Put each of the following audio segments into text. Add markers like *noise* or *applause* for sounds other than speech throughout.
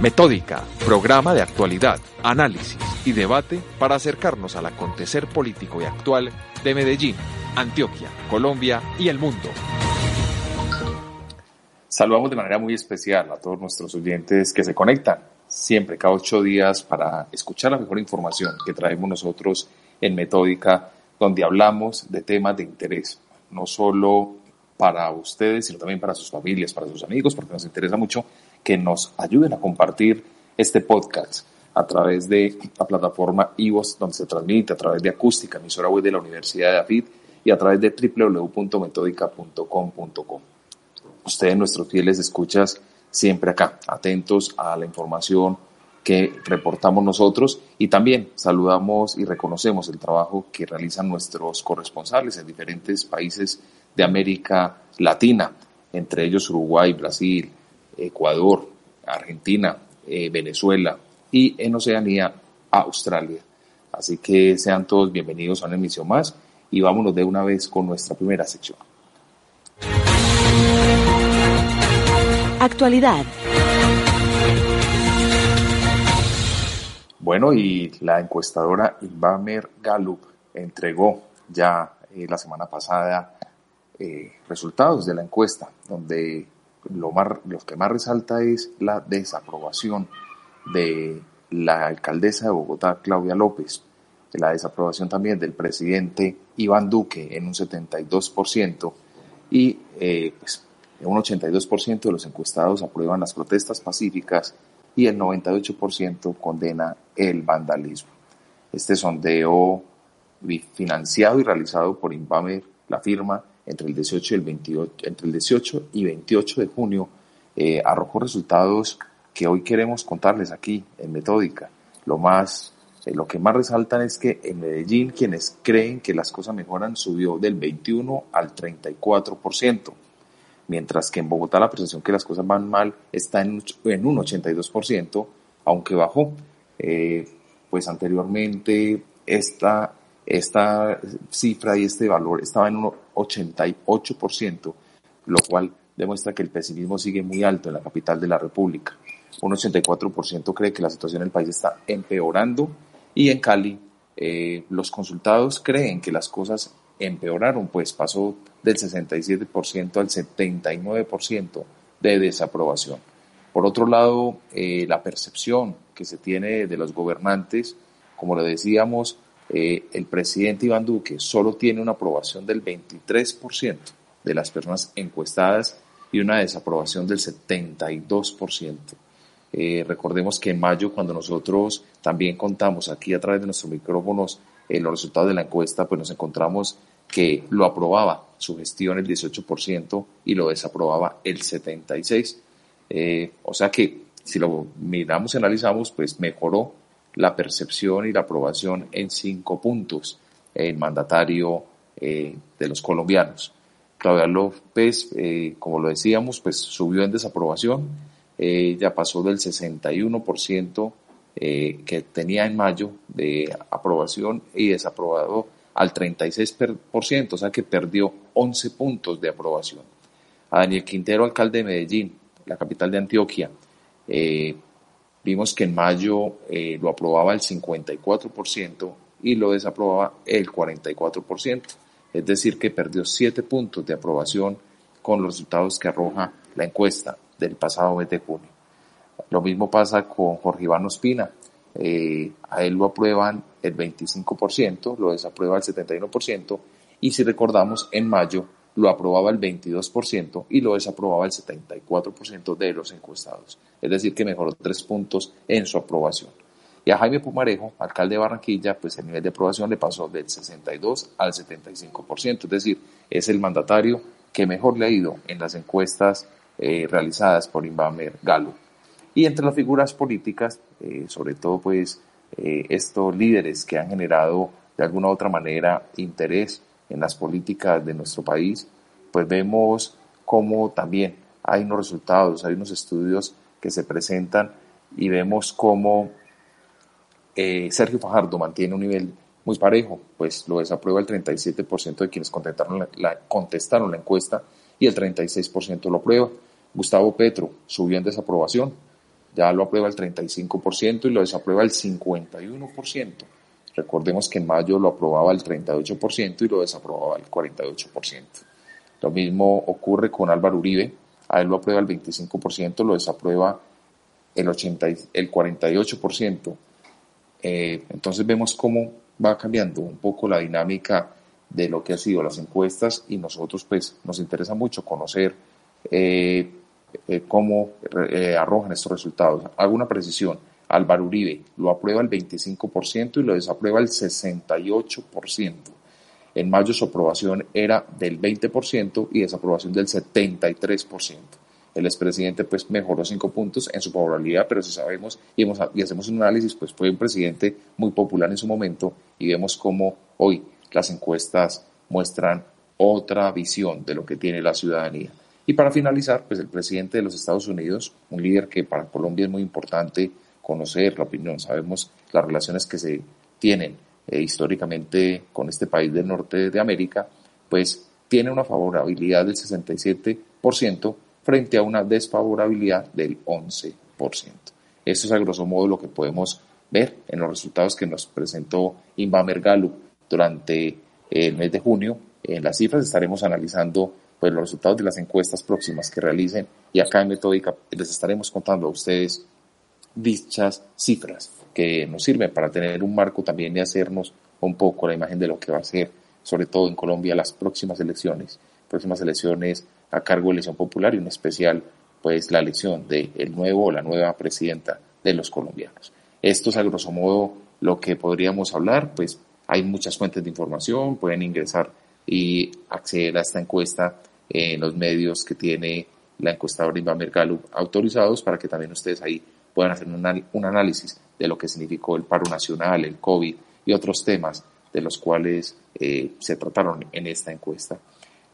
Metódica, programa de actualidad, análisis y debate para acercarnos al acontecer político y actual de Medellín, Antioquia, Colombia y el mundo. Saludamos de manera muy especial a todos nuestros oyentes que se conectan siempre cada ocho días para escuchar la mejor información que traemos nosotros en Metódica, donde hablamos de temas de interés, no solo para ustedes, sino también para sus familias, para sus amigos, porque nos interesa mucho que nos ayuden a compartir este podcast a través de la plataforma IVOS, donde se transmite a través de acústica, emisora web de la Universidad de David y a través de www.metódica.com.co. Ustedes, nuestros fieles escuchas, siempre acá, atentos a la información que reportamos nosotros y también saludamos y reconocemos el trabajo que realizan nuestros corresponsales en diferentes países de América Latina, entre ellos Uruguay, Brasil, Ecuador, Argentina, eh, Venezuela y en Oceanía, Australia. Así que sean todos bienvenidos a una emisión más y vámonos de una vez con nuestra primera sección. Actualidad. Bueno, y la encuestadora Inbamer Gallup entregó ya eh, la semana pasada eh, resultados de la encuesta, donde lo, más, lo que más resalta es la desaprobación de la alcaldesa de Bogotá, Claudia López, la desaprobación también del presidente Iván Duque en un 72% y eh, pues, un 82% de los encuestados aprueban las protestas pacíficas y el 98% condena el vandalismo. Este sondeo financiado y realizado por Inbamer, la firma, entre el 18 y, el 28, entre el 18 y 28 de junio, eh, arrojó resultados que hoy queremos contarles aquí en Metódica. Lo, más, eh, lo que más resaltan es que en Medellín quienes creen que las cosas mejoran subió del 21 al 34%, mientras que en Bogotá la percepción que las cosas van mal está en, en un 82%, aunque bajó. Eh, pues anteriormente esta esta cifra y este valor estaba en un 88%, lo cual demuestra que el pesimismo sigue muy alto en la capital de la República. Un 84% cree que la situación en el país está empeorando y en Cali eh, los consultados creen que las cosas empeoraron, pues pasó del 67% al 79% de desaprobación. Por otro lado, eh, la percepción que se tiene de los gobernantes, como le decíamos, eh, el presidente Iván Duque solo tiene una aprobación del 23% de las personas encuestadas y una desaprobación del 72%. Eh, recordemos que en mayo, cuando nosotros también contamos aquí a través de nuestros micrófonos eh, los resultados de la encuesta, pues nos encontramos que lo aprobaba su gestión el 18% y lo desaprobaba el 76%. o sea que si lo miramos y analizamos, pues mejoró la percepción y la aprobación en cinco puntos el mandatario eh, de los colombianos. Claudia López, eh, como lo decíamos, pues subió en desaprobación, eh, ya pasó del 61% que tenía en mayo de aprobación y desaprobado al 36%, o sea que perdió 11 puntos de aprobación. A Daniel Quintero, alcalde de Medellín, la capital de Antioquia, Vimos que en mayo eh, lo aprobaba el 54% y lo desaprobaba el 44%. Es decir, que perdió 7 puntos de aprobación con los resultados que arroja la encuesta del pasado mes de junio. Lo mismo pasa con Jorge Iván Ospina. Eh, a él lo aprueban el 25%, lo desaprueba el 71%, y si recordamos, en mayo lo aprobaba el 22% y lo desaprobaba el 74% de los encuestados. Es decir, que mejoró tres puntos en su aprobación. Y a Jaime Pumarejo, alcalde de Barranquilla, pues el nivel de aprobación le pasó del 62 al 75%. Es decir, es el mandatario que mejor le ha ido en las encuestas eh, realizadas por Inbamer Galo. Y entre las figuras políticas, eh, sobre todo pues estos líderes que han generado de alguna u otra manera interés en las políticas de nuestro país, pues vemos cómo también hay unos resultados, hay unos estudios que se presentan y vemos cómo Sergio Fajardo mantiene un nivel muy parejo, pues lo desaprueba el 37% de quienes contestaron la, contestaron la encuesta y el 36% lo aprueba. Gustavo Petro subió en desaprobación, ya lo aprueba el 35% y lo desaprueba el 51%. Recordemos que en mayo lo aprobaba el 38% y lo desaprobaba el 48%. Lo mismo ocurre con Álvaro Uribe, a él lo aprueba el 25%, lo desaprueba el, 80, el 48%. Eh, entonces vemos cómo va cambiando un poco la dinámica de lo que han sido las encuestas y nosotros pues nos interesa mucho conocer eh, eh, cómo arrojan estos resultados. Hago una precisión. Álvaro Uribe lo aprueba el 25% y lo desaprueba el 68%. En mayo su aprobación era del 20% y desaprobación del 73% el expresidente pues mejoró cinco puntos en su favorabilidad, pero si sabemos y, y hacemos un análisis, pues fue un presidente muy popular en su momento y vemos cómo hoy las encuestas muestran otra visión de lo que tiene la ciudadanía. Y para finalizar, pues el presidente de los Estados Unidos, un líder que para Colombia es muy importante conocer la opinión, sabemos las relaciones que se tienen eh, históricamente con este país del norte de América, pues tiene una favorabilidad del 67%, frente a una desfavorabilidad del 11%. Esto es a grosso modo lo que podemos ver en los resultados que nos presentó Inbamer Gallup durante el mes de junio. En las cifras estaremos analizando pues, los resultados de las encuestas próximas que realicen y acá en Metódica les estaremos contando a ustedes dichas cifras que nos sirven para tener un marco también y hacernos un poco la imagen de lo que va a ser, sobre todo en Colombia, las próximas elecciones, próximas elecciones a cargo de elección popular y en especial pues la elección del el nuevo o la nueva presidenta de los colombianos. Esto es a grosso modo lo que podríamos hablar, pues hay muchas fuentes de información, pueden ingresar y acceder a esta encuesta en los medios que tiene la encuestadora Invamer Gallup autorizados para que también ustedes ahí puedan hacer un, análisis de lo que significó el paro nacional, el COVID y otros temas de los cuales eh, se trataron en esta encuesta.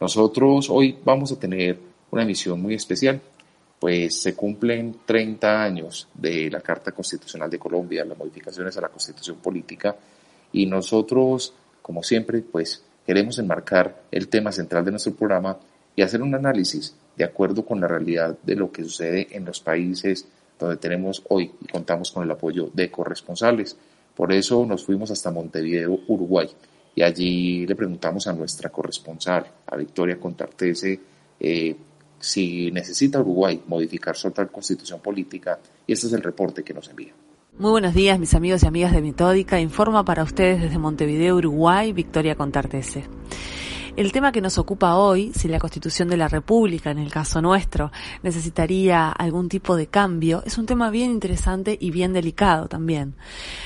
Nosotros hoy vamos a tener una emisión muy especial, pues se cumplen 30 años de la Carta Constitucional de Colombia, las modificaciones a la Constitución Política, y nosotros, como siempre, pues queremos enmarcar el tema central de nuestro programa y hacer un análisis de acuerdo con la realidad de lo que sucede en los países donde tenemos hoy y contamos con el apoyo de corresponsales. Por eso nos fuimos hasta Montevideo, Uruguay, y allí le preguntamos a nuestra corresponsal, a Victoria Contartese, eh, si necesita Uruguay modificar su actual constitución política y este es el reporte que nos envía. Muy buenos días mis amigos y amigas de Metódica, informa para ustedes desde Montevideo, Uruguay, Victoria Contartese. El tema que nos ocupa hoy, si la Constitución de la República, en el caso nuestro, necesitaría algún tipo de cambio, es un tema bien interesante y bien delicado también.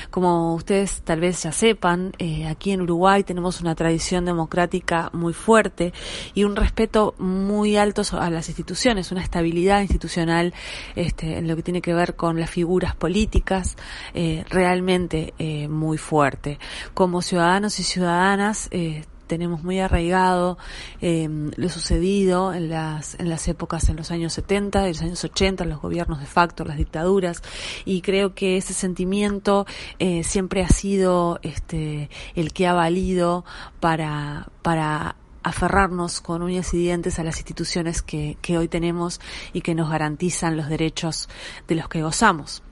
Como ustedes tal vez ya sepan, eh, aquí en Uruguay tenemos una tradición democrática muy fuerte y un respeto muy alto a las instituciones, una estabilidad institucional este, en lo que tiene que ver con las figuras políticas eh, realmente eh, muy fuerte. Como ciudadanos y ciudadanas, tenemos muy arraigado eh, lo sucedido en las, en las épocas, en los años 70, en los años 80, los gobiernos de facto, las dictaduras, y creo que ese sentimiento eh, siempre ha sido este, el que ha valido para, para aferrarnos con uñas y dientes a las instituciones que, que hoy tenemos y que nos garantizan los derechos de los que gozamos.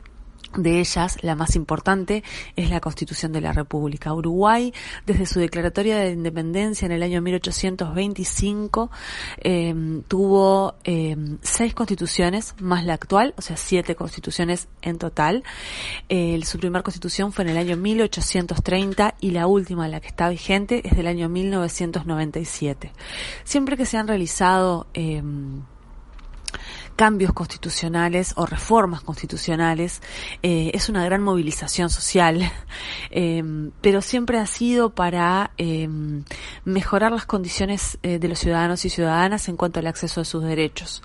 De ellas, la más importante es la Constitución de la República. Uruguay, desde su declaratoria de independencia en el año 1825, em, tuvo em, seis constituciones más la actual, o sea, siete constituciones en total. su primera constitución fue en el año 1830 y la última, la que está vigente, es del año 1997. Siempre que se han realizado em, cambios constitucionales o reformas constitucionales eh, es una gran movilización social, *laughs* eh, pero siempre ha sido para eh, mejorar las condiciones de los ciudadanos y ciudadanas en cuanto al acceso a sus derechos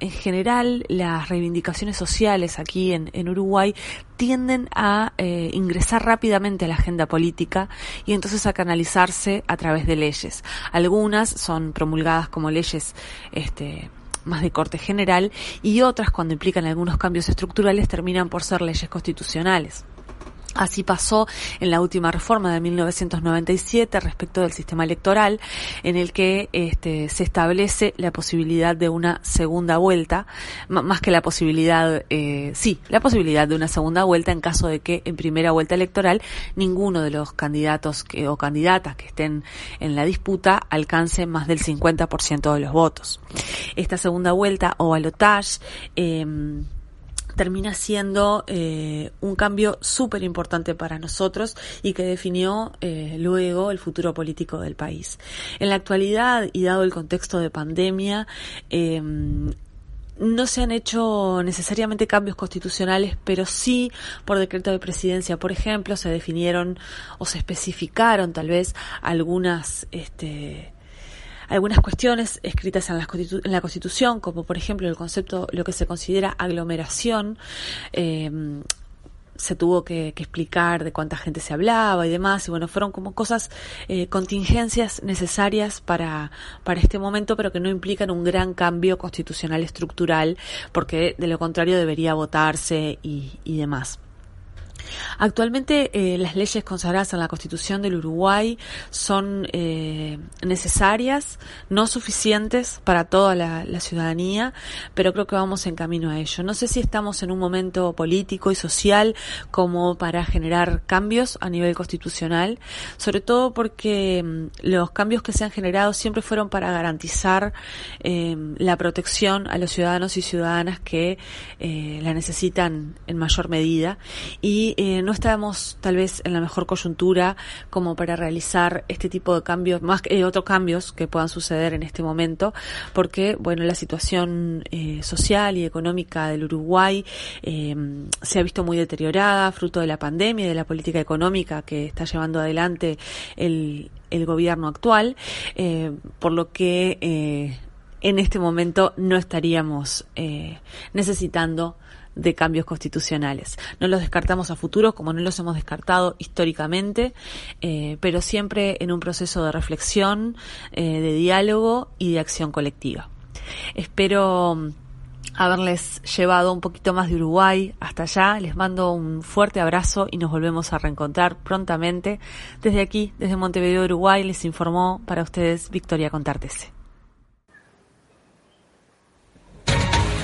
en general las reivindicaciones sociales aquí en, Uruguay tienden a eh, ingresar rápidamente a la agenda política y entonces a canalizarse a través de leyes. Algunas son promulgadas como leyes este, más de corte general y otras cuando implican algunos cambios estructurales terminan por ser leyes constitucionales. Así pasó en la última reforma de 1997 respecto del sistema electoral, en el que este, se establece la posibilidad de una segunda vuelta, más que la posibilidad, eh, sí, la posibilidad de una segunda vuelta en caso de que en primera vuelta electoral ninguno de los candidatos o candidatas que estén en la disputa alcance más del 50% de los votos. Esta segunda vuelta o balotage eh, termina siendo eh, un cambio súper importante para nosotros y que definió eh, luego el futuro político del país. En la actualidad y dado el contexto de pandemia, em, no se han hecho necesariamente cambios constitucionales, pero sí por decreto de presidencia, por ejemplo, se definieron o se especificaron tal vez algunas este, algunas cuestiones escritas en la, Constitución, como por ejemplo el concepto, lo que se considera aglomeración, eh, se tuvo que, explicar de cuánta gente se hablaba y demás, y bueno, fueron como cosas, eh, contingencias necesarias para, para este momento, pero que no implican un gran cambio constitucional estructural, porque de lo contrario debería votarse y, y demás. Actualmente eh, las leyes consagradas en la Constitución del Uruguay son eh, necesarias, no suficientes para toda la, ciudadanía, pero creo que vamos en camino a ello. No sé si estamos en un momento político y social como para generar cambios a nivel constitucional, sobre todo porque mm, los cambios que se han generado siempre fueron para garantizar eh, la protección a los ciudadanos y ciudadanas que la necesitan en mayor medida y no estamos tal vez en la mejor coyuntura como para realizar este tipo de cambios, más que otros cambios que puedan suceder en este momento, porque bueno, la situación eh, social y económica del Uruguay eh, se ha visto muy deteriorada, fruto de la pandemia y de la política económica que está llevando adelante el, el gobierno actual, eh, por lo que en este momento no estaríamos necesitando de cambios constitucionales. No los descartamos a futuro como no los hemos descartado históricamente, eh, pero siempre en un proceso de reflexión, eh, de diálogo y de acción colectiva. Espero mm, haberles llevado un poquito más de Uruguay hasta allá. Les mando un fuerte abrazo y nos volvemos a reencontrar prontamente. Desde aquí, desde Montevideo, Uruguay, les informó para ustedes Victoria Contartese.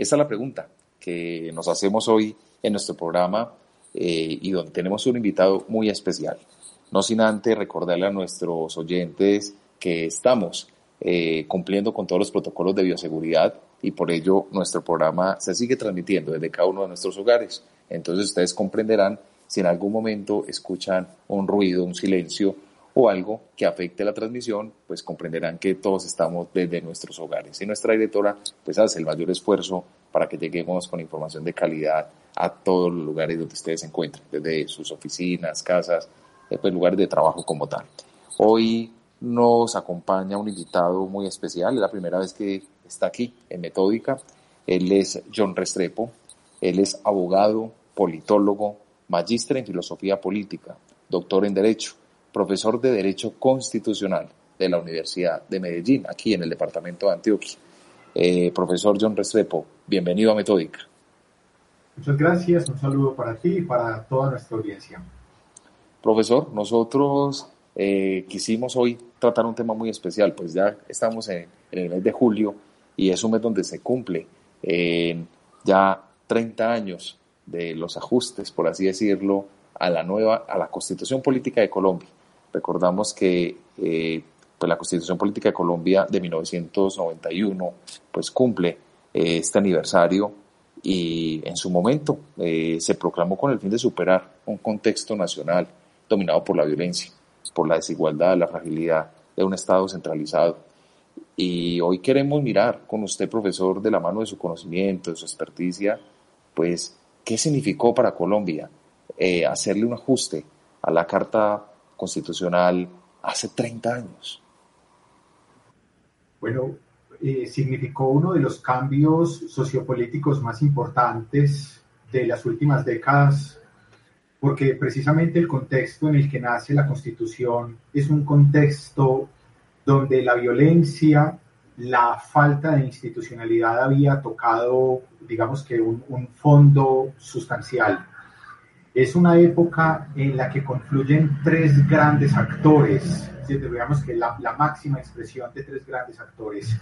Esa es la pregunta que nos hacemos hoy en nuestro programa eh, y donde tenemos un invitado muy especial. No sin antes recordarle a nuestros oyentes que estamos eh, cumpliendo con todos los protocolos de bioseguridad y por ello nuestro programa se sigue transmitiendo desde cada uno de nuestros hogares. Entonces ustedes comprenderán si en algún momento escuchan un ruido, un silencio o algo que afecte la transmisión, pues comprenderán que todos estamos desde nuestros hogares. Y nuestra directora pues hace el mayor esfuerzo para que lleguemos con información de calidad a todos los lugares donde ustedes se encuentren, desde sus oficinas, casas, eh, pues lugares de trabajo como tal. Hoy nos acompaña un invitado muy especial, es la primera vez que está aquí en Metódica. Él es John Restrepo, él es abogado, politólogo, magíster en filosofía política, doctor en Derecho, profesor de Derecho Constitucional de la Universidad de Medellín, aquí en el departamento de Antioquia. Eh, profesor John Restrepo, bienvenido a Metódica. Muchas gracias, un saludo para ti y para toda nuestra audiencia. Profesor, nosotros eh, quisimos hoy tratar un tema muy especial, pues ya estamos en, el mes de julio y es un mes donde se cumple ya 30 años de los ajustes, por así decirlo, a la nueva, a la Constitución Política de Colombia. Recordamos que eh, pues la Constitución Política de Colombia de 1991 pues cumple eh, este aniversario y en su momento eh, se proclamó con el fin de superar un contexto nacional dominado por la violencia, por la desigualdad, la fragilidad de un Estado centralizado. Y hoy queremos mirar con usted, profesor, de la mano de su conocimiento, de su experticia, pues, ¿qué significó para Colombia eh, hacerle un ajuste a la Carta Constitucional hace 30 años? Bueno, eh, significó uno de los cambios sociopolíticos más importantes de las últimas décadas, porque precisamente el contexto en el que nace la Constitución es un contexto donde la violencia, la falta de institucionalidad había tocado, digamos que un, fondo sustancial. Es una época en la que confluyen tres grandes actores, digamos que la, la máxima expresión de tres grandes actores.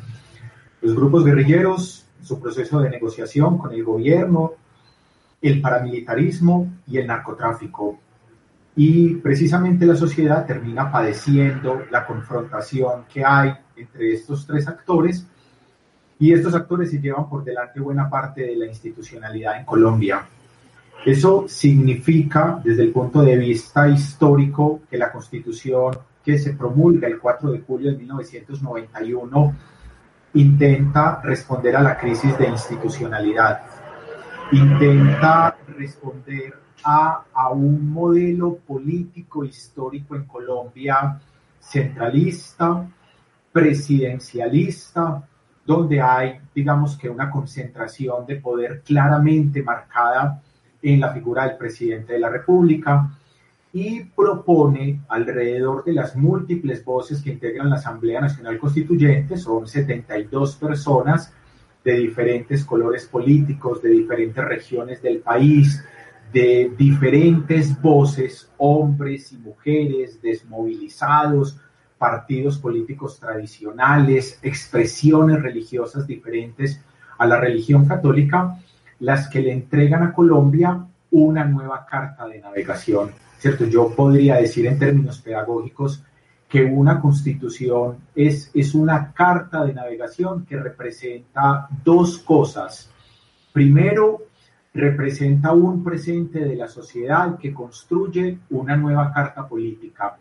Los grupos guerrilleros, su proceso de negociación con el gobierno, el paramilitarismo y el narcotráfico. Y precisamente la sociedad termina padeciendo la confrontación que hay entre estos tres actores y estos actores se llevan por delante buena parte de la institucionalidad en Colombia. Eso significa, desde el punto de vista histórico, que la constitución que se promulga el 4 de julio de 1991 intenta responder a la crisis de institucionalidad, intenta responder a, a un modelo político histórico en Colombia centralista, presidencialista, donde hay, digamos que una concentración de poder claramente marcada en la figura del presidente de la República y propone alrededor de las múltiples voces que integran la Asamblea Nacional Constituyente, son 72 personas de diferentes colores políticos, de diferentes regiones del país, de diferentes voces, hombres y mujeres desmovilizados, partidos políticos tradicionales, expresiones religiosas diferentes a la religión católica, las que le entregan a Colombia una nueva carta de navegación. ¿Cierto? Yo podría decir en términos pedagógicos que una constitución es, es una carta de navegación que representa dos cosas. Primero, representa un presente de la sociedad que construye una nueva carta política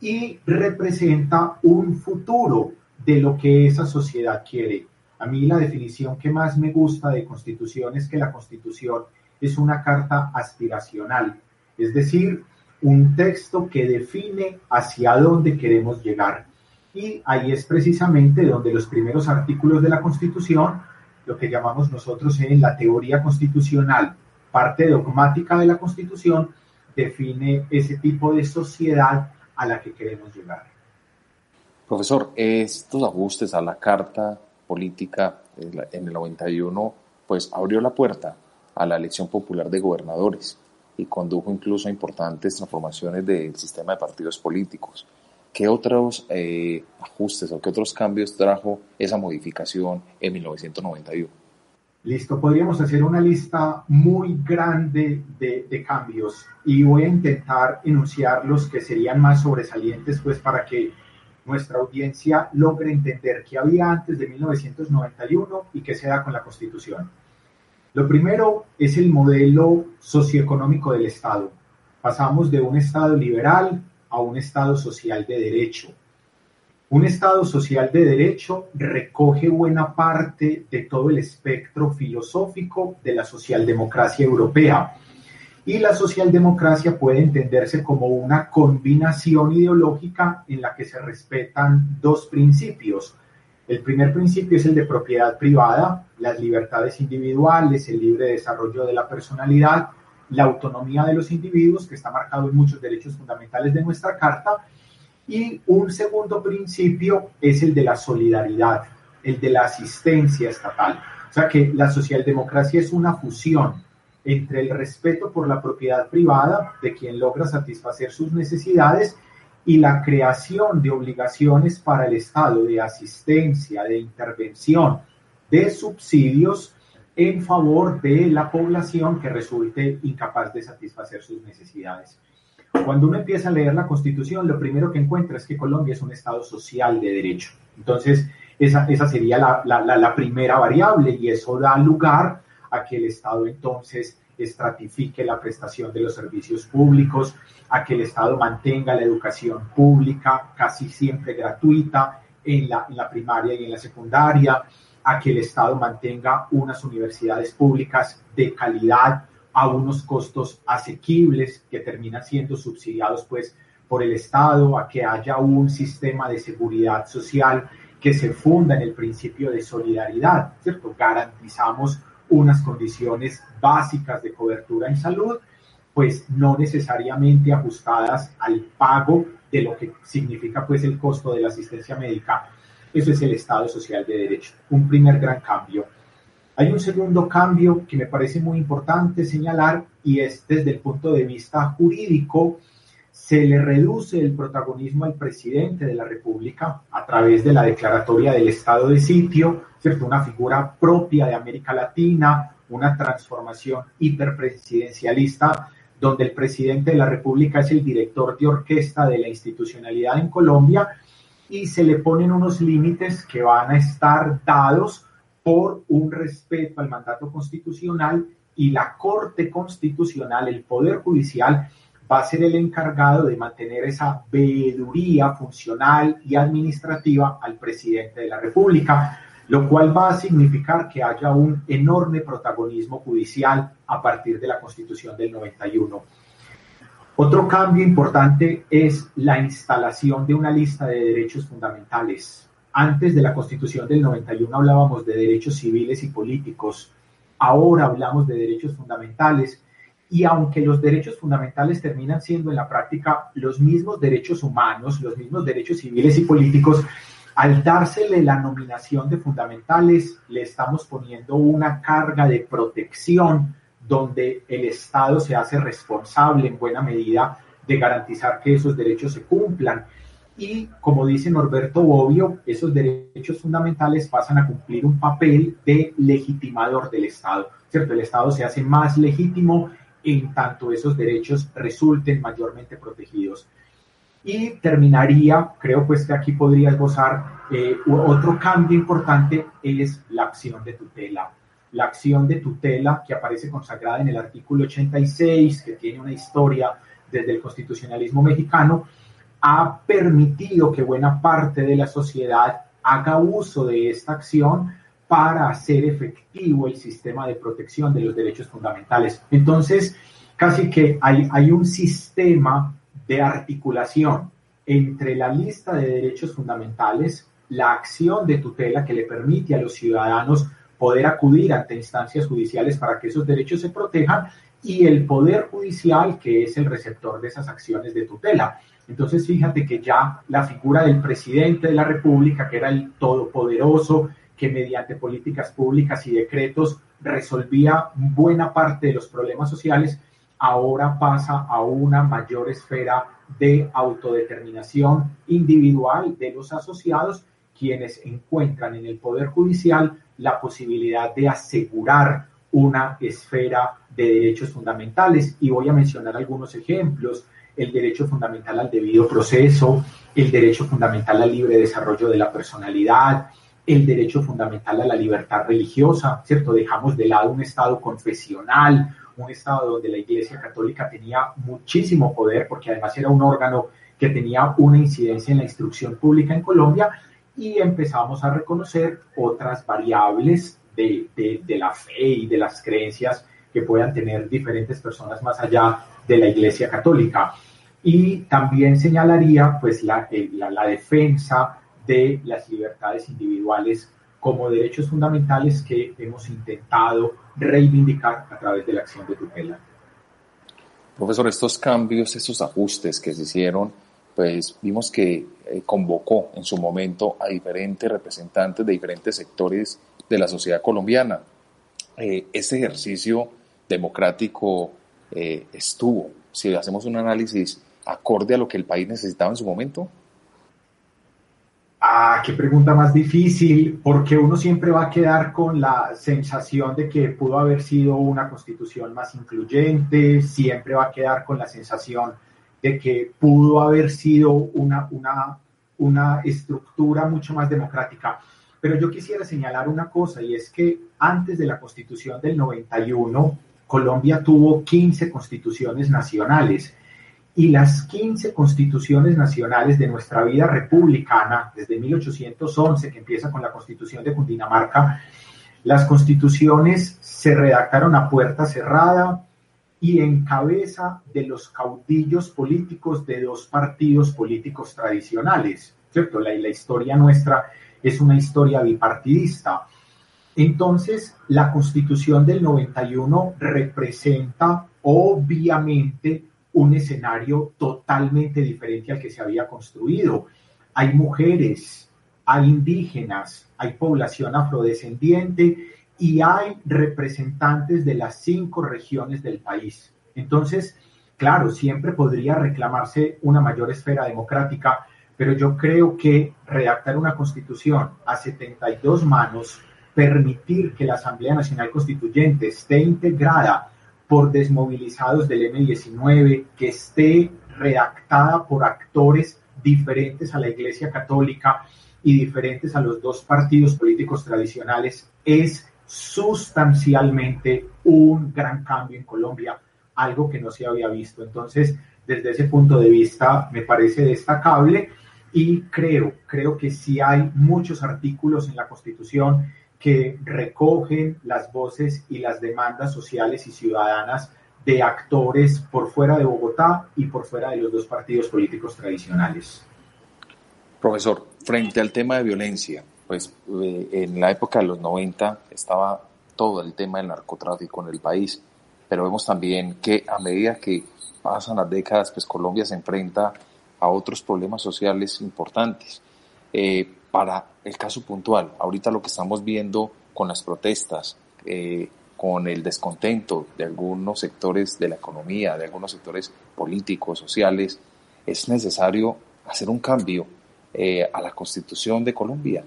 y representa un futuro de lo que esa sociedad quiere. A mí la definición que más me gusta de constitución es que la constitución es una carta aspiracional, es decir, un texto que define hacia dónde queremos llegar. Y ahí es precisamente donde los primeros artículos de la Constitución, lo que llamamos nosotros en la teoría constitucional, parte dogmática de la Constitución, define ese tipo de sociedad a la que queremos llegar. Profesor, estos ajustes a la Carta Política en el 91, pues abrió la puerta a la elección popular de gobernadores y condujo incluso a importantes transformaciones del sistema de partidos políticos. ¿Qué otros eh, ajustes o qué otros cambios trajo esa modificación en 1991? Listo, podríamos hacer una lista muy grande de, de, cambios y voy a intentar enunciar los que serían más sobresalientes, pues para que nuestra audiencia logre entender qué había antes de 1991 y qué se da con la Constitución. Lo primero es el modelo socioeconómico del Estado. Pasamos de un Estado liberal a un Estado social de derecho. Un Estado social de derecho recoge buena parte de todo el espectro filosófico de la socialdemocracia europea. Y la socialdemocracia puede entenderse como una combinación ideológica en la que se respetan dos principios, el primer principio es el de propiedad privada, las libertades individuales, el libre desarrollo de la personalidad, la autonomía de los individuos, que está marcado en muchos derechos fundamentales de nuestra Carta. Y un segundo principio es el de la solidaridad, el de la asistencia estatal. O sea que la socialdemocracia es una fusión entre el respeto por la propiedad privada de quien logra satisfacer sus necesidades y la creación de obligaciones para el Estado de asistencia, de intervención, de subsidios en favor de la población que resulte incapaz de satisfacer sus necesidades. Cuando uno empieza a leer la Constitución, lo primero que encuentra es que Colombia es un Estado social de derecho. Entonces, esa, esa sería la, la, la primera variable y eso da lugar a que el Estado entonces estratifique la prestación de los servicios públicos, a que el Estado mantenga la educación pública casi siempre gratuita en la, en la primaria y en la secundaria, a que el Estado mantenga unas universidades públicas de calidad a unos costos asequibles que terminan siendo subsidiados pues por el Estado, a que haya un sistema de seguridad social que se funda en el principio de solidaridad, ¿cierto? Garantizamos unas condiciones básicas de cobertura en salud, pues no necesariamente ajustadas al pago de lo que significa pues el costo de la asistencia médica. Eso es el Estado social de derecho, un primer gran cambio. Hay un segundo cambio que me parece muy importante señalar y es desde el punto de vista jurídico se le reduce el protagonismo al presidente de la República a través de la declaratoria del estado de sitio, ¿cierto? Una figura propia de América Latina, una transformación hiperpresidencialista, donde el presidente de la República es el director de orquesta de la institucionalidad en Colombia y se le ponen unos límites que van a estar dados por un respeto al mandato constitucional y la Corte Constitucional, el Poder Judicial, va a ser el encargado de mantener esa veeduría funcional y administrativa al presidente de la República, lo cual va a significar que haya un enorme protagonismo judicial a partir de la Constitución del 91. Otro cambio importante es la instalación de una lista de derechos fundamentales. Antes de la Constitución del 91 hablábamos de derechos civiles y políticos. Ahora hablamos de derechos fundamentales y aunque los derechos fundamentales terminan siendo en la práctica los mismos derechos humanos, los mismos derechos civiles y políticos, al dársele la nominación de fundamentales, le estamos poniendo una carga de protección donde el Estado se hace responsable en buena medida de garantizar que esos derechos se cumplan. Y como dice Norberto Bobbio, esos derechos fundamentales pasan a cumplir un papel de legitimador del Estado. ¿Cierto? El Estado se hace más legítimo en tanto esos derechos resulten mayormente protegidos. Y terminaría, creo pues que aquí podría esbozar eh, otro cambio importante es la acción de tutela. La acción de tutela que aparece consagrada en el artículo 86, que tiene una historia desde el constitucionalismo mexicano, ha permitido que buena parte de la sociedad haga uso de esta acción para hacer efectivo el sistema de protección de los derechos fundamentales. Entonces, casi que hay, hay un sistema de articulación entre la lista de derechos fundamentales, la acción de tutela que le permite a los ciudadanos poder acudir ante instancias judiciales para que esos derechos se protejan y el Poder Judicial que es el receptor de esas acciones de tutela. Entonces, fíjate que ya la figura del presidente de la República, que era el todopoderoso, que mediante políticas públicas y decretos resolvía buena parte de los problemas sociales, ahora pasa a una mayor esfera de autodeterminación individual de los asociados, quienes encuentran en el Poder Judicial la posibilidad de asegurar una esfera de derechos fundamentales. Y voy a mencionar algunos ejemplos. El derecho fundamental al debido proceso, el derecho fundamental al libre desarrollo de la personalidad, el derecho fundamental a la libertad religiosa, ¿cierto? Dejamos de lado un Estado confesional, un Estado donde la Iglesia Católica tenía muchísimo poder, porque además era un órgano que tenía una incidencia en la instrucción pública en Colombia, y empezamos a reconocer otras variables de, de, la fe y de las creencias que puedan tener diferentes personas más allá de la Iglesia Católica. Y también señalaría pues la, eh, la, la defensa de las libertades individuales como derechos fundamentales que hemos intentado reivindicar a través de la acción de tutela. Profesor, estos cambios, estos ajustes que se hicieron, pues vimos que eh, convocó en su momento a diferentes representantes de diferentes sectores de la sociedad colombiana. Eh, este ejercicio democrático eh, estuvo, si hacemos un análisis acorde a lo que el país necesitaba en su momento? Ah, qué pregunta más difícil, porque uno siempre va a quedar con la sensación de que pudo haber sido una constitución más incluyente, siempre va a quedar con la sensación de que pudo haber sido una, una, una estructura mucho más democrática. Pero yo quisiera señalar una cosa, y es que antes de la constitución del 91, Colombia tuvo 15 constituciones nacionales y las 15 constituciones nacionales de nuestra vida republicana, desde 1811, que empieza con la constitución de Cundinamarca, las constituciones se redactaron a puerta cerrada y en cabeza de los caudillos políticos de dos partidos políticos tradicionales, ¿cierto? La, la historia nuestra es una historia bipartidista. Entonces, la constitución del 91 representa obviamente un escenario totalmente diferente al que se había construido. Hay mujeres, hay indígenas, hay población afrodescendiente y hay representantes de las cinco regiones del país. Entonces, claro, siempre podría reclamarse una mayor esfera democrática, pero yo creo que redactar una constitución a 72 manos, permitir que la Asamblea Nacional Constituyente esté integrada por desmovilizados del M19, que esté redactada por actores diferentes a la Iglesia Católica y diferentes a los dos partidos políticos tradicionales, es sustancialmente un gran cambio en Colombia, algo que no se había visto. Entonces, desde ese punto de vista, me parece destacable y creo, creo que sí hay muchos artículos en la Constitución que recogen las voces y las demandas sociales y ciudadanas de actores por fuera de Bogotá y por fuera de los dos partidos políticos tradicionales. Profesor, frente al tema de violencia, pues eh, en la época de los 90 estaba todo el tema del narcotráfico en el país, pero vemos también que a medida que pasan las décadas, pues Colombia se enfrenta a otros problemas sociales importantes. Eh, para el caso puntual, ahorita lo que estamos viendo con las protestas, eh, con el descontento de algunos sectores de la economía, de algunos sectores políticos, sociales, es necesario hacer un cambio eh, a la constitución de Colombia.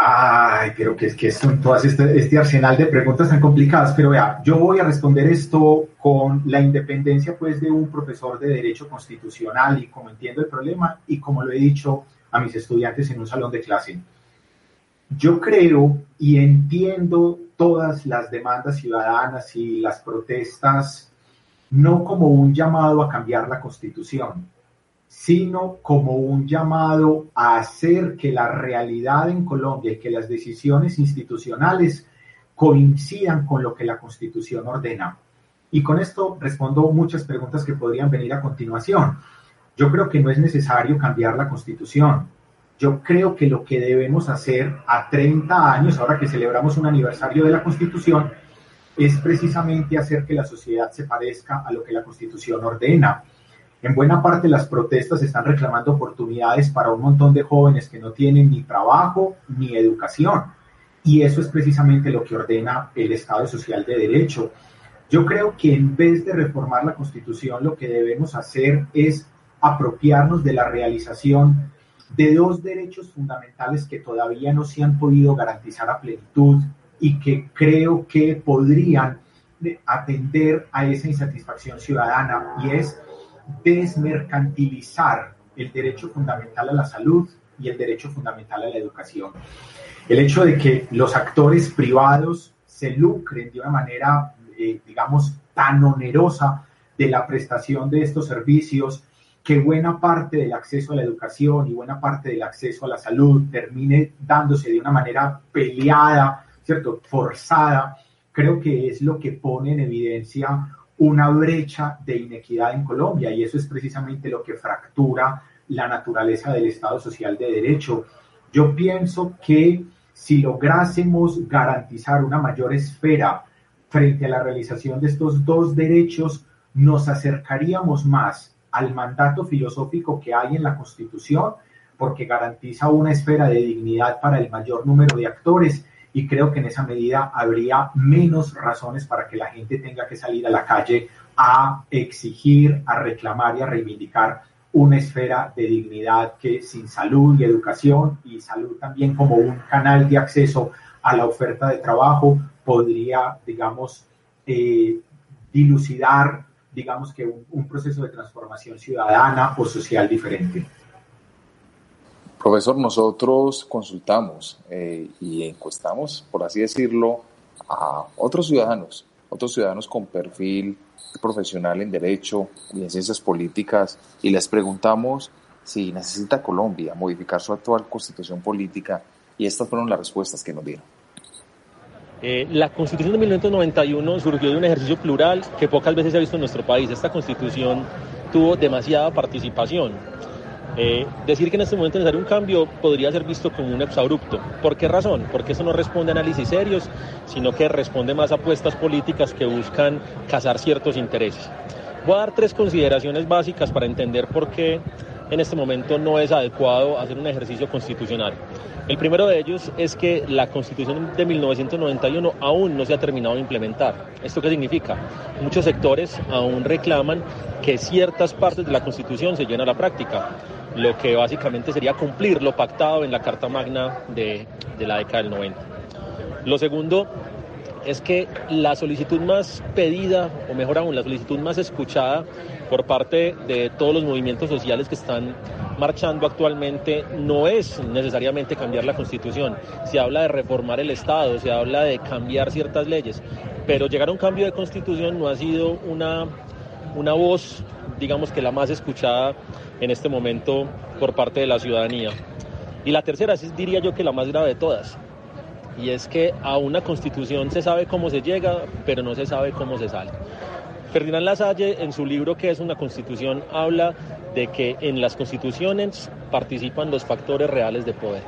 Ay, creo que es que son todas este, este, arsenal de preguntas tan complicadas, pero vea, yo voy a responder esto con la independencia pues de un profesor de derecho constitucional y como entiendo el problema y como lo he dicho a mis estudiantes en un salón de clase. Yo creo y entiendo todas las demandas ciudadanas y las protestas no como un llamado a cambiar la constitución, sino como un llamado a hacer que la realidad en Colombia y que las decisiones institucionales coincidan con lo que la constitución ordena. Y con esto respondo muchas preguntas que podrían venir a continuación. Yo creo que no es necesario cambiar la constitución. Yo creo que lo que debemos hacer a 30 años, ahora que celebramos un aniversario de la constitución, es precisamente hacer que la sociedad se parezca a lo que la constitución ordena. En buena parte las protestas están reclamando oportunidades para un montón de jóvenes que no tienen ni trabajo ni educación. Y eso es precisamente lo que ordena el Estado Social de Derecho. Yo creo que en vez de reformar la Constitución, lo que debemos hacer es apropiarnos de la realización de dos derechos fundamentales que todavía no se han podido garantizar a plenitud y que creo que podrían atender a esa insatisfacción ciudadana y es desmercantilizar el derecho fundamental a la salud y el derecho fundamental a la educación. El hecho de que los actores privados se lucren de una manera, eh, digamos, tan onerosa de la prestación de estos servicios que buena parte del acceso a la educación y buena parte del acceso a la salud termine dándose de una manera peleada, ¿cierto? Forzada, creo que es lo que pone en evidencia una brecha de inequidad en Colombia y eso es precisamente lo que fractura la naturaleza del Estado social de derecho. Yo pienso que si lográsemos garantizar una mayor esfera frente a la realización de estos dos derechos, nos acercaríamos más al mandato filosófico que hay en la Constitución, porque garantiza una esfera de dignidad para el mayor número de actores y creo que en esa medida habría menos razones para que la gente tenga que salir a la calle a exigir, a reclamar y a reivindicar una esfera de dignidad que sin salud y educación y salud también como un canal de acceso a la oferta de trabajo podría, digamos, eh, dilucidar, digamos que un, proceso de transformación ciudadana o social diferente. Profesor, nosotros consultamos eh, y encuestamos, por así decirlo, a otros ciudadanos, otros ciudadanos con perfil profesional en Derecho y en Ciencias Políticas, y les preguntamos si necesita Colombia modificar su actual constitución política, y estas fueron las respuestas que nos dieron. Eh, la constitución de 1991 surgió de un ejercicio plural que pocas veces se ha visto en nuestro país. Esta constitución tuvo demasiada participación. Eh, decir que en este momento es necesario un cambio podría ser visto como un exabrupto. ¿Por qué razón? Porque eso no responde a análisis serios, sino que responde más a apuestas políticas que buscan cazar ciertos intereses. Voy a dar tres consideraciones básicas para entender por qué en este momento no es adecuado hacer un ejercicio constitucional. El primero de ellos es que la Constitución de 1991 aún no se ha terminado de implementar. ¿Esto qué significa? Muchos sectores aún reclaman que ciertas partes de la Constitución se lleven a la práctica, lo que básicamente sería cumplir lo pactado en la Carta Magna de, de la década del 90. Lo segundo es que la solicitud más pedida, o mejor aún, la solicitud más escuchada por parte de todos los movimientos sociales que están marchando actualmente no es necesariamente cambiar la constitución. Se habla de reformar el Estado, se habla de cambiar ciertas leyes, pero llegar a un cambio de constitución no ha sido una, una voz, digamos que la más escuchada en este momento por parte de la ciudadanía. Y la tercera, diría yo que la más grave de todas, y es que a una constitución se sabe cómo se llega, pero no se sabe cómo se sale. Ferdinand Lasalle, en su libro que es una constitución, habla de que en las constituciones participan los factores reales de poder.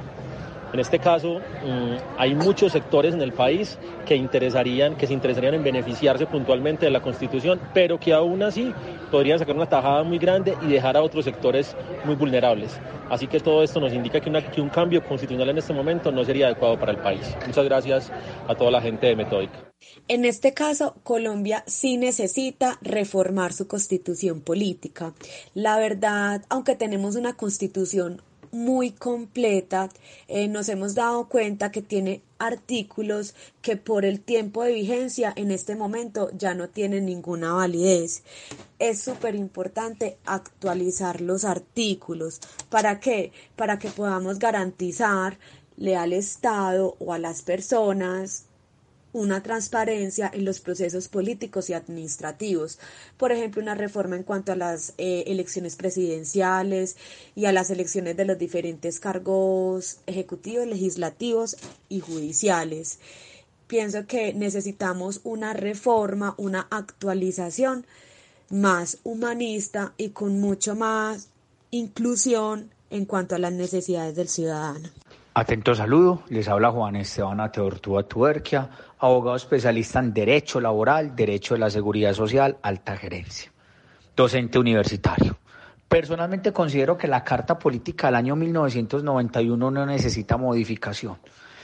En este caso, mm, hay muchos sectores en el país que, interesarían, que se interesarían en beneficiarse puntualmente de la Constitución, pero que aún así podrían sacar una tajada muy grande y dejar a otros sectores muy vulnerables. Así que todo esto nos indica que, que un cambio constitucional en este momento no sería adecuado para el país. Muchas gracias a toda la gente de Metódica. En este caso, Colombia sí necesita reformar su constitución política. La verdad, aunque tenemos una constitución muy completa, eh, nos hemos dado cuenta que tiene artículos que por el tiempo de vigencia en este momento ya no tienen ninguna validez. Es súper importante actualizar los artículos. ¿Para qué? Para que podamos garantizarle al Estado o a las personas una transparencia en los procesos políticos y administrativos. Por ejemplo, una reforma en cuanto a las eh, elecciones presidenciales y a las elecciones de los diferentes cargos ejecutivos, legislativos y judiciales. Pienso que necesitamos una reforma, una actualización más humanista y con mucho más inclusión en cuanto a las necesidades del ciudadano. Atento saludo, les habla Juan Esteban Ateortúa Tuerquia, abogado especialista en Derecho Laboral, Derecho de la Seguridad Social, Alta Gerencia, docente universitario. Personalmente considero que la Carta Política del año 1991 no necesita modificación.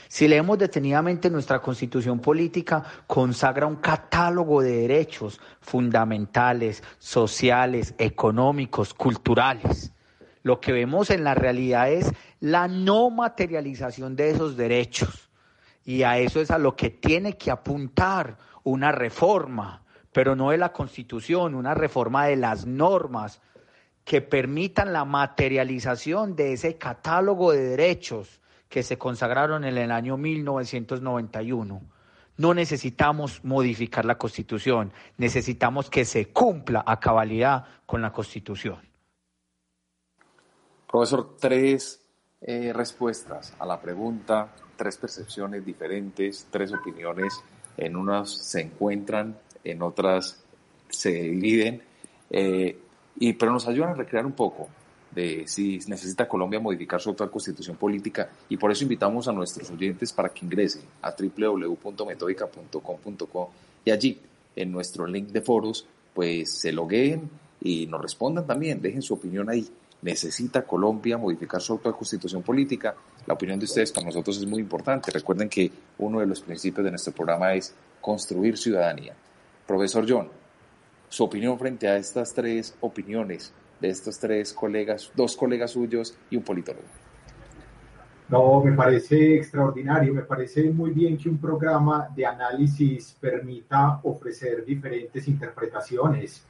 Si leemos detenidamente nuestra constitución política, consagra un catálogo de derechos fundamentales, sociales, económicos, culturales lo que vemos en la realidad es la no materialización de esos derechos. Y a eso es a lo que tiene que apuntar una reforma, pero no de la constitución, una reforma de las normas que permitan la materialización de ese catálogo de derechos que se consagraron en el año 1991. No necesitamos modificar la constitución, necesitamos que se cumpla a cabalidad con la constitución. Profesor, tres eh, respuestas a la pregunta, tres percepciones diferentes, tres opiniones. En unas se encuentran, en otras se dividen, eh, y, pero nos ayudan a recrear un poco de si necesita Colombia modificar su actual constitución política y por eso invitamos a nuestros oyentes para que ingresen a www.metodica.com.co y allí en nuestro link de foros pues se logueen y nos respondan también, dejen su opinión ahí ¿Necesita Colombia modificar su actual constitución política? La opinión de ustedes para nosotros es muy importante. Recuerden que uno de los principios de nuestro programa es construir ciudadanía. Profesor John, su opinión frente a estas tres opiniones de estos tres colegas, dos colegas suyos y un politólogo. No, me parece extraordinario, me parece muy bien que un programa de análisis permita ofrecer diferentes interpretaciones,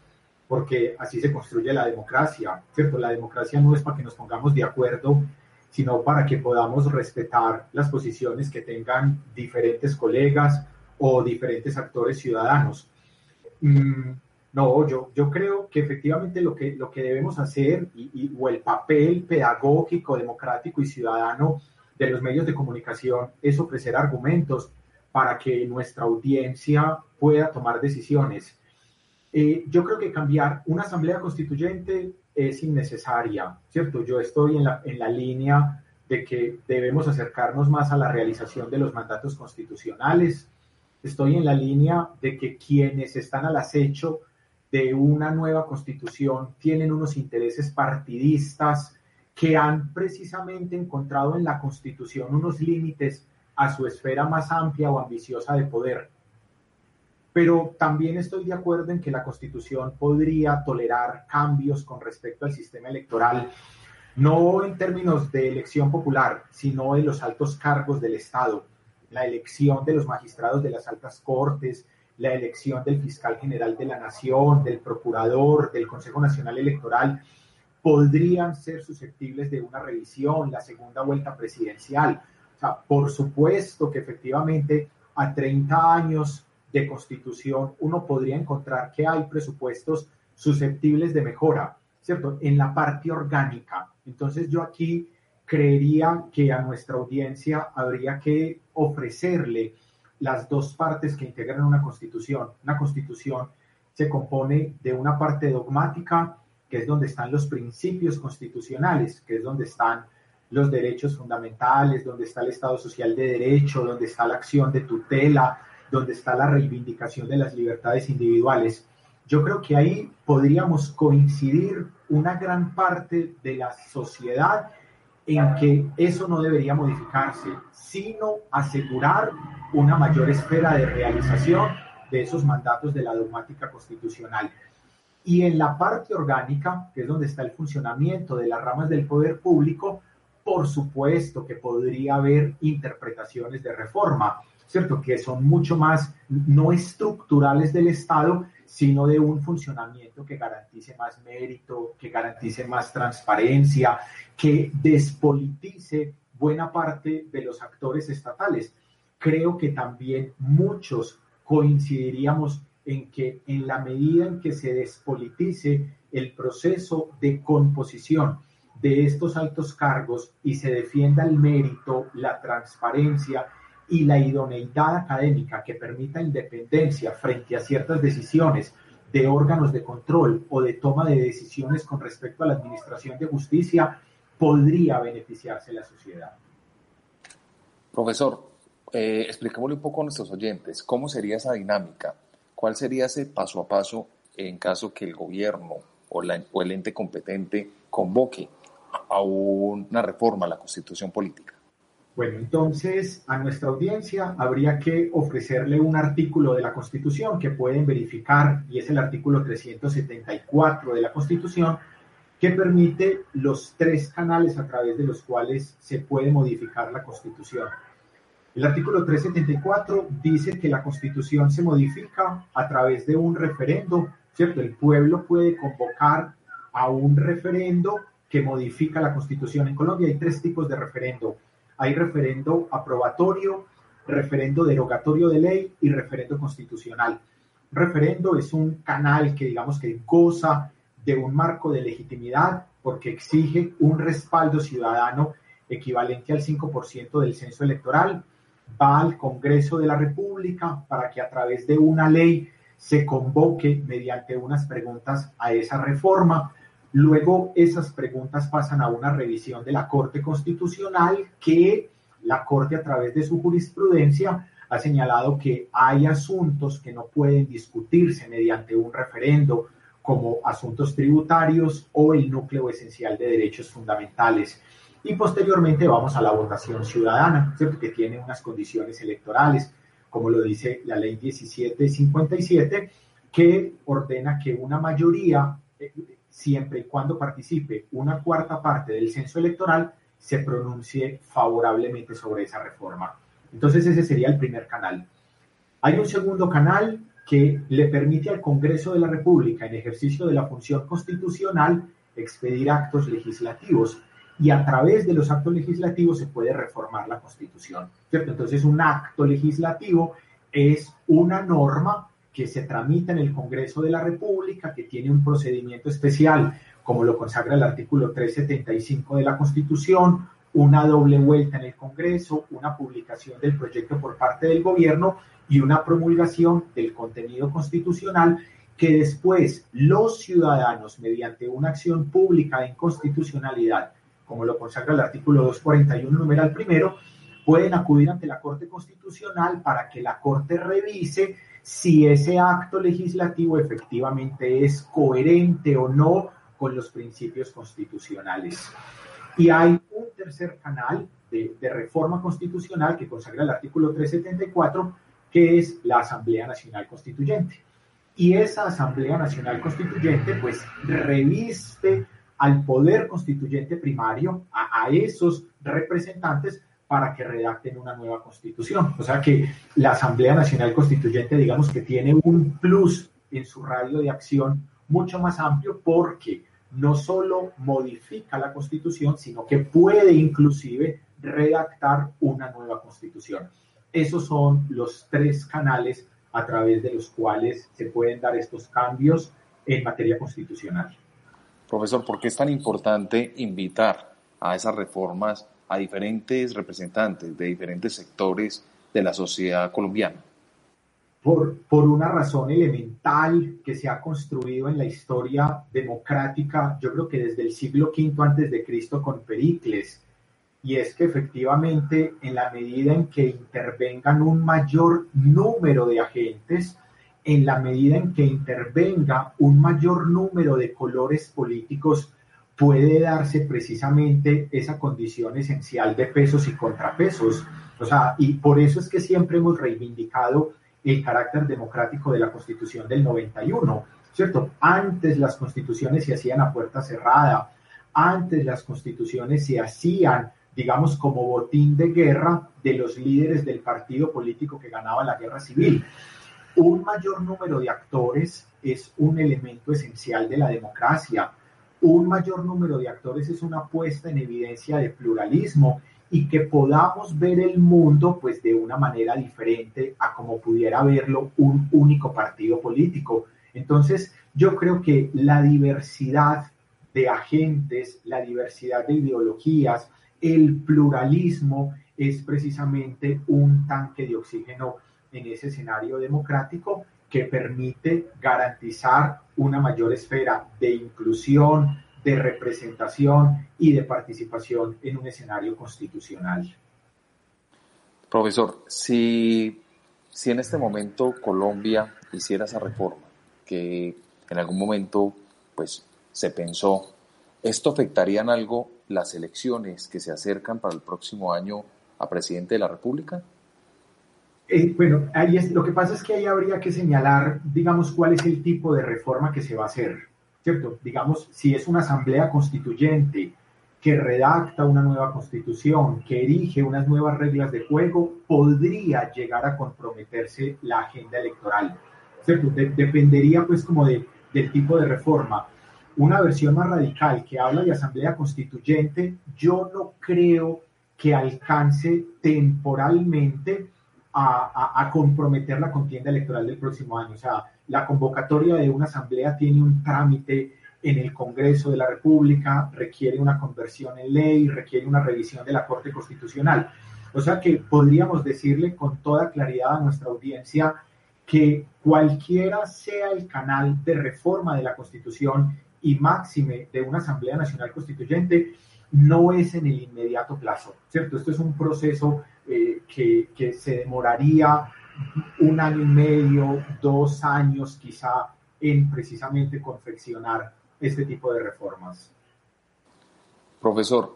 porque así se construye la democracia, ¿cierto? La democracia no es para que nos pongamos de acuerdo, sino para que podamos respetar las posiciones que tengan diferentes colegas o diferentes actores ciudadanos. Mm, no, yo, yo creo que efectivamente lo que, lo que debemos hacer y, o el papel pedagógico, democrático y ciudadano de los medios de comunicación es ofrecer argumentos para que nuestra audiencia pueda tomar decisiones. Eh, yo creo que cambiar una asamblea constituyente es innecesaria, ¿cierto? Yo estoy en la, en la línea de que debemos acercarnos más a la realización de los mandatos constitucionales. Estoy en la línea de que quienes están al acecho de una nueva constitución tienen unos intereses partidistas que han precisamente encontrado en la constitución unos límites a su esfera más amplia o ambiciosa de poder. Pero también estoy de acuerdo en que la constitución podría tolerar cambios con respecto al sistema electoral, no en términos de elección popular, sino de los altos cargos del Estado, la elección de los magistrados de las altas cortes, la elección del fiscal general de la nación, del procurador, del Consejo Nacional Electoral, podrían ser susceptibles de una revisión, la segunda vuelta presidencial. O sea, por supuesto que efectivamente a 30 años de constitución uno podría encontrar que hay presupuestos susceptibles de mejora, ¿cierto? En la parte orgánica. Entonces yo aquí creería que a nuestra audiencia habría que ofrecerle las dos partes que integran una constitución. Una constitución se compone de una parte dogmática, que es donde están los principios constitucionales, que es donde están los derechos fundamentales, donde está el Estado social de derecho, donde está la acción de tutela, donde está la reivindicación de las libertades individuales. Yo creo que ahí podríamos coincidir una gran parte de la sociedad en que eso no debería modificarse, sino asegurar una mayor esfera de realización de esos mandatos de la dogmática constitucional. Y en la parte orgánica, que es donde está el funcionamiento de las ramas del poder público, por supuesto que podría haber interpretaciones de reforma, ¿cierto? Que son mucho más no estructurales del Estado, sino de un funcionamiento que garantice más mérito, que garantice más transparencia, que despolitice buena parte de los actores estatales. Creo que también muchos coincidiríamos en que en la medida en que se despolitice el proceso de composición de estos altos cargos y se defienda el mérito, la transparencia y la idoneidad académica que permita independencia frente a ciertas decisiones de órganos de control o de toma de decisiones con respecto a la administración de justicia, podría beneficiarse la sociedad. Profesor, eh, un poco a nuestros oyentes cómo sería esa dinámica, cuál sería ese paso a paso en caso que el gobierno o, o el ente competente convoque a una reforma a la constitución política. Bueno, entonces a nuestra audiencia habría que ofrecerle un artículo de la Constitución que pueden verificar, y es el artículo 374 de la Constitución, que permite los tres canales a través de los cuales se puede modificar la Constitución. El artículo 374 dice que la Constitución se modifica a través de un referendo, ¿cierto? El pueblo puede convocar a un referendo que modifica la Constitución. En Colombia hay tres tipos de referendo hay referendo aprobatorio, referendo derogatorio de ley y referendo constitucional. referendo es un canal que digamos que goza de un marco de legitimidad porque exige un respaldo ciudadano equivalente al 5% del censo electoral, va al Congreso de la República para que a través de una ley se convoque mediante unas preguntas a esa reforma Luego esas preguntas pasan a una revisión de la Corte Constitucional que la Corte a través de su jurisprudencia ha señalado que hay asuntos que no pueden discutirse mediante un referendo, como asuntos tributarios o el núcleo esencial de derechos fundamentales. Y posteriormente vamos a la votación ciudadana, que tiene unas condiciones electorales, como lo dice la ley 1757, que ordena que una mayoría, eh, siempre y cuando participe una cuarta parte del censo electoral, se pronuncie favorablemente sobre esa reforma. Entonces ese sería el primer canal. Hay un segundo canal que le permite al Congreso de la República, en ejercicio de la función constitucional, expedir actos legislativos y a través de los actos legislativos se puede reformar la Constitución, ¿cierto? Entonces un acto legislativo es una norma que se tramita en el Congreso de la República, que tiene un procedimiento especial, como lo consagra el artículo 375 de la Constitución, una doble vuelta en el Congreso, una publicación del proyecto por parte del gobierno y una promulgación del contenido constitucional que después los ciudadanos, mediante una acción pública de inconstitucionalidad, como lo consagra el artículo 241, numeral primero, pueden acudir ante la Corte Constitucional para que la Corte revise si ese acto legislativo efectivamente es coherente o no con los principios constitucionales. Y hay un tercer canal de, reforma constitucional que consagra el artículo 374, que es la Asamblea Nacional Constituyente. Y esa Asamblea Nacional Constituyente pues reviste al poder constituyente primario, a, esos representantes para que redacten una nueva constitución. O sea que la Asamblea Nacional Constituyente, digamos que tiene un plus en su radio de acción mucho más amplio porque no solo modifica la constitución, sino que puede inclusive redactar una nueva constitución. Esos son los tres canales a través de los cuales se pueden dar estos cambios en materia constitucional. Profesor, ¿por qué es tan importante invitar a esas reformas a diferentes representantes de diferentes sectores de la sociedad colombiana? Por, por, una razón elemental que se ha construido en la historia democrática, yo creo que desde el siglo V antes de Cristo con Pericles, y es que efectivamente en la medida en que intervengan un mayor número de agentes, en la medida en que intervenga un mayor número de colores políticos, puede darse precisamente esa condición esencial de pesos y contrapesos. O sea, y por eso es que siempre hemos reivindicado el carácter democrático de la Constitución del 91, ¿cierto? Antes las constituciones se hacían a puerta cerrada, antes las constituciones se hacían, digamos, como botín de guerra de los líderes del partido político que ganaba la guerra civil. Un mayor número de actores es un elemento esencial de la democracia un mayor número de actores es una puesta en evidencia de pluralismo y que podamos ver el mundo pues de una manera diferente a como pudiera verlo un único partido político. Entonces, yo creo que la diversidad de agentes, la diversidad de ideologías, el pluralismo es precisamente un tanque de oxígeno en ese escenario democrático que permite garantizar una mayor esfera de inclusión, de representación y de participación en un escenario constitucional. Profesor, si, si en este momento Colombia hiciera esa reforma, que en algún momento pues, se pensó, ¿esto afectaría en algo las elecciones que se acercan para el próximo año a presidente de la República? Eh, bueno, ahí es, lo que pasa es que ahí habría que señalar, digamos, cuál es el tipo de reforma que se va a hacer, ¿cierto? Digamos, si es una asamblea constituyente que redacta una nueva constitución, que erige unas nuevas reglas de juego, podría llegar a comprometerse la agenda electoral, ¿cierto? De, dependería pues como de, del tipo de reforma. Una versión más radical que habla de asamblea constituyente, yo no creo que alcance temporalmente a, comprometer la contienda electoral del próximo año. O sea, la convocatoria de una asamblea tiene un trámite en el Congreso de la República, requiere una conversión en ley, requiere una revisión de la Corte Constitucional. O sea que podríamos decirle con toda claridad a nuestra audiencia que cualquiera sea el canal de reforma de la Constitución y máxime de una Asamblea Nacional Constituyente, no es en el inmediato plazo, ¿cierto? Esto es un proceso eh, que, que, se demoraría un año y medio, dos años quizá en precisamente confeccionar este tipo de reformas. Profesor,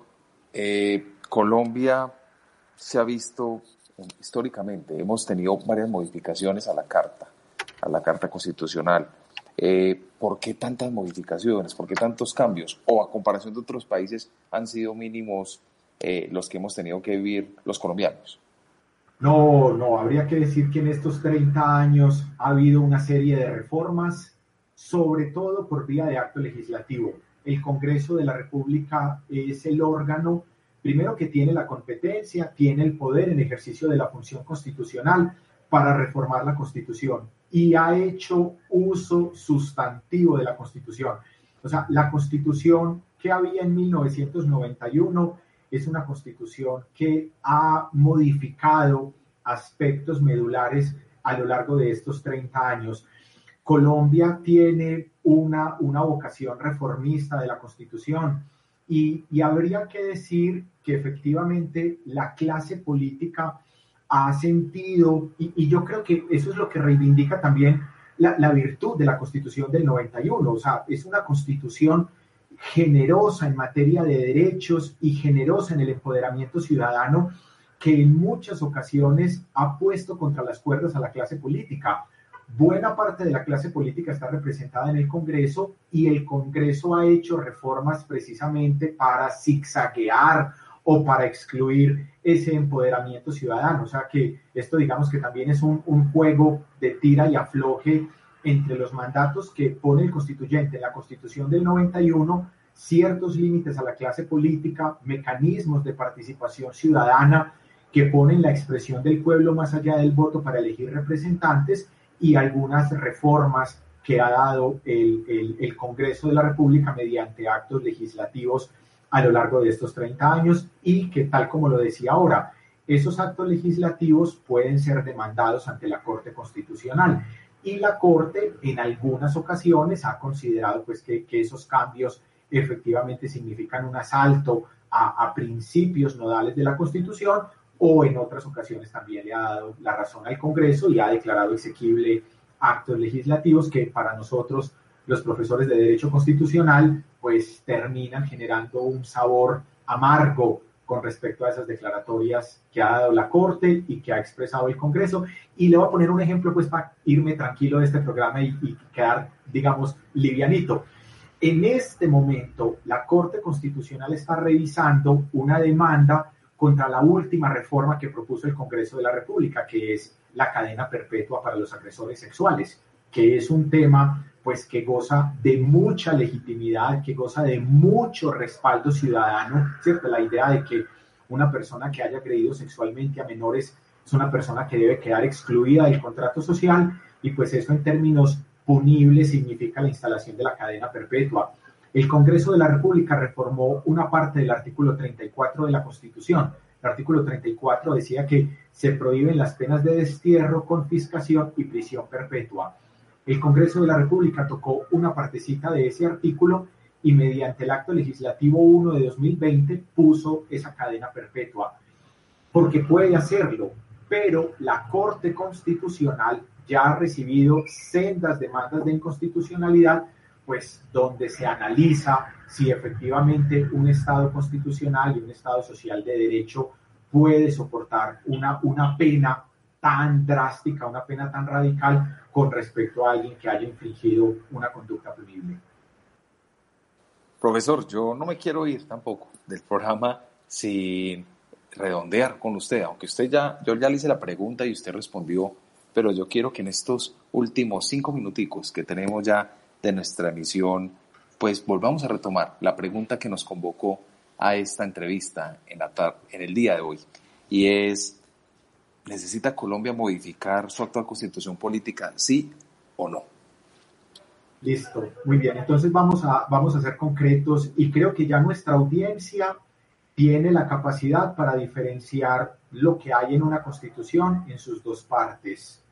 eh, Colombia se ha visto históricamente, hemos tenido varias modificaciones a la Carta, a la Carta Constitucional. Eh, ¿Por qué tantas modificaciones? ¿Por qué tantos cambios? O a comparación de otros países han sido mínimos eh, los que hemos tenido que vivir los colombianos. No, no, habría que decir que en estos 30 años ha habido una serie de reformas, sobre todo por vía de acto legislativo. El Congreso de la República es el órgano, primero que tiene la competencia, tiene el poder en ejercicio de la función constitucional para reformar la Constitución y ha hecho uso sustantivo de la Constitución. O sea, la Constitución que había en 1991 es una constitución que ha modificado aspectos medulares a lo largo de estos 30 años. Colombia tiene una, una vocación reformista de la constitución y, habría que decir que efectivamente la clase política ha sentido, y, yo creo que eso es lo que reivindica también la, la virtud de la constitución del 91, o sea, es una constitución generosa en materia de derechos y generosa en el empoderamiento ciudadano que en muchas ocasiones ha puesto contra las cuerdas a la clase política. Buena parte de la clase política está representada en el Congreso y el Congreso ha hecho reformas precisamente para zigzaguear o para excluir ese empoderamiento ciudadano. O sea que esto digamos que también es un, un juego de tira y afloje entre los mandatos que pone el constituyente en la constitución del 91, ciertos límites a la clase política, mecanismos de participación ciudadana que ponen la expresión del pueblo más allá del voto para elegir representantes y algunas reformas que ha dado el, el, Congreso de la República mediante actos legislativos a lo largo de estos 30 años y que tal como lo decía ahora, esos actos legislativos pueden ser demandados ante la Corte Constitucional. Y la Corte en algunas ocasiones ha considerado pues que, esos cambios efectivamente significan un asalto a, principios nodales de la Constitución o en otras ocasiones también le ha dado la razón al Congreso y ha declarado exequible actos legislativos que para nosotros los profesores de Derecho Constitucional pues terminan generando un sabor amargo con respecto a esas declaratorias que ha dado la Corte y que ha expresado el Congreso. Y le voy a poner un ejemplo, pues, para irme tranquilo de este programa y, y quedar, digamos, livianito. En este momento, la Corte Constitucional está revisando una demanda contra la última reforma que propuso el Congreso de la República, que es la cadena perpetua para los agresores sexuales, que es un tema pues que goza de mucha legitimidad, que goza de mucho respaldo ciudadano, ¿cierto? La idea de que una persona que haya agredido sexualmente a menores es una persona que debe quedar excluida del contrato social y pues eso en términos punibles significa la instalación de la cadena perpetua. El Congreso de la República reformó una parte del artículo 34 de la Constitución. El artículo 34 decía que se prohíben las penas de destierro, confiscación y prisión perpetua. El Congreso de la República tocó una partecita de ese artículo y mediante el acto legislativo 1 de 2020 puso esa cadena perpetua, porque puede hacerlo, pero la Corte Constitucional ya ha recibido sendas demandas de inconstitucionalidad, pues donde se analiza si efectivamente un Estado constitucional y un Estado social de derecho puede soportar una, una pena tan drástica, una pena tan radical con respecto a alguien que haya infringido una conducta punible. Profesor, yo no me quiero ir tampoco del programa sin redondear con usted, aunque usted ya, yo ya le hice la pregunta y usted respondió, pero yo quiero que en estos últimos cinco minuticos que tenemos ya de nuestra emisión, pues volvamos a retomar la pregunta que nos convocó a esta entrevista en, la en el día de hoy, y es, ¿Necesita Colombia modificar su actual constitución política, sí o no? Listo, muy bien. Entonces vamos a, vamos a ser concretos y creo que ya nuestra audiencia tiene la capacidad para diferenciar lo que hay en una constitución en sus dos partes.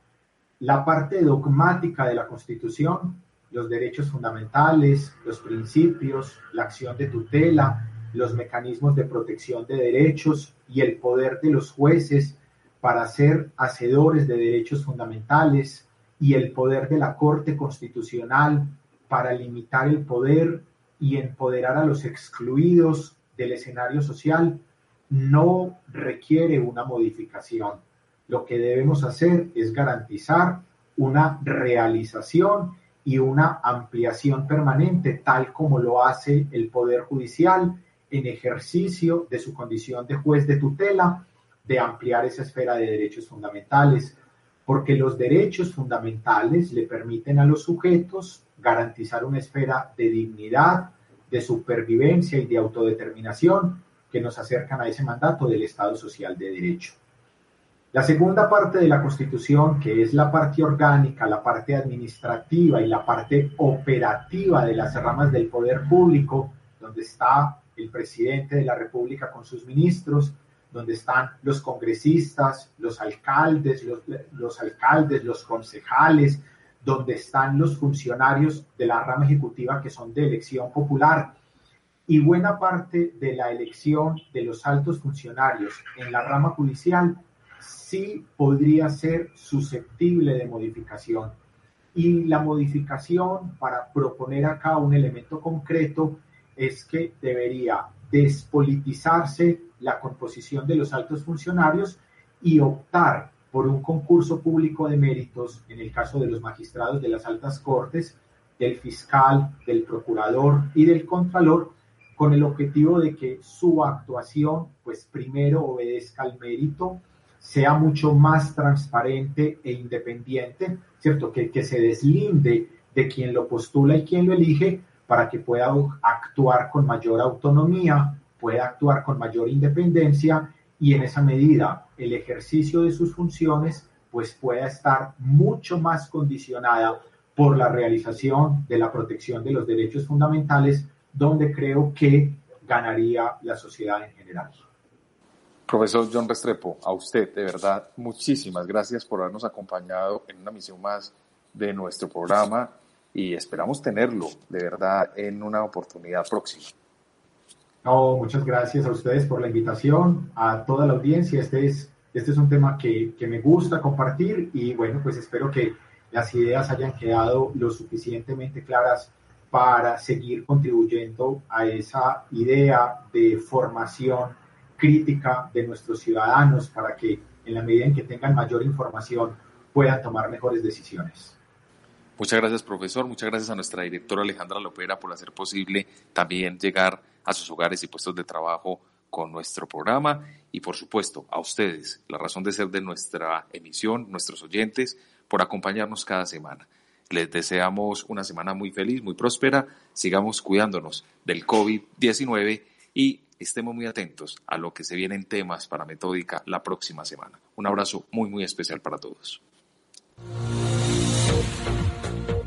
La parte dogmática de la constitución, los derechos fundamentales, los principios, la acción de tutela, los mecanismos de protección de derechos y el poder de los jueces para ser hacedores de derechos fundamentales, y el poder de la Corte Constitucional para limitar el poder y empoderar a los excluidos del escenario social no requiere una modificación. Lo que debemos hacer es garantizar una realización y una ampliación permanente, tal como lo hace el Poder Judicial en ejercicio de su condición de juez de tutela, de ampliar esa esfera de derechos fundamentales, porque los derechos fundamentales le permiten a los sujetos garantizar una esfera de dignidad, de supervivencia y de autodeterminación que nos acercan a ese mandato del Estado Social de Derecho. La segunda parte de la Constitución, que es la parte orgánica, la parte administrativa y la parte operativa de las ramas del poder público, donde está el presidente de la República con sus ministros, donde están los congresistas, los alcaldes, los, alcaldes, los concejales, donde están los funcionarios de la rama ejecutiva que son de elección popular y buena parte de la elección de los altos funcionarios en la rama judicial sí podría ser susceptible de modificación. Y la modificación, para proponer acá un elemento concreto, es que debería despolitizarse la composición de los altos funcionarios y optar por un concurso público de méritos, en el caso de los magistrados de las altas cortes, del fiscal, del procurador y del contralor, con el objetivo de que su actuación, pues primero obedezca al mérito, sea mucho más transparente e independiente, ¿cierto? Que, que se deslinde de quien lo postula y quien lo elige para que pueda actuar con mayor autonomía, pueda actuar con mayor independencia y en esa medida el ejercicio de sus funciones pues pueda estar mucho más condicionada por la realización de la protección de los derechos fundamentales, donde creo que ganaría la sociedad en general. Profesor John Restrepo, a usted de verdad muchísimas gracias por habernos acompañado en una misión más de nuestro programa y esperamos tenerlo de verdad en una oportunidad próxima. No, muchas gracias a ustedes por la invitación, a toda la audiencia. Este es, este es un tema que, que me gusta compartir y bueno, pues espero que las ideas hayan quedado lo suficientemente claras para seguir contribuyendo a esa idea de formación crítica de nuestros ciudadanos para que en la medida en que tengan mayor información puedan tomar mejores decisiones. Muchas gracias, profesor. Muchas gracias a nuestra directora Alejandra Lopera por hacer posible también llegar a sus hogares y puestos de trabajo con nuestro programa y, por supuesto, a ustedes, la razón de ser de nuestra emisión, nuestros oyentes, por acompañarnos cada semana. Les deseamos una semana muy feliz, muy próspera. Sigamos cuidándonos del COVID-19 y estemos muy atentos a lo que se vienen temas para Metódica la próxima semana. Un abrazo muy, muy especial para todos.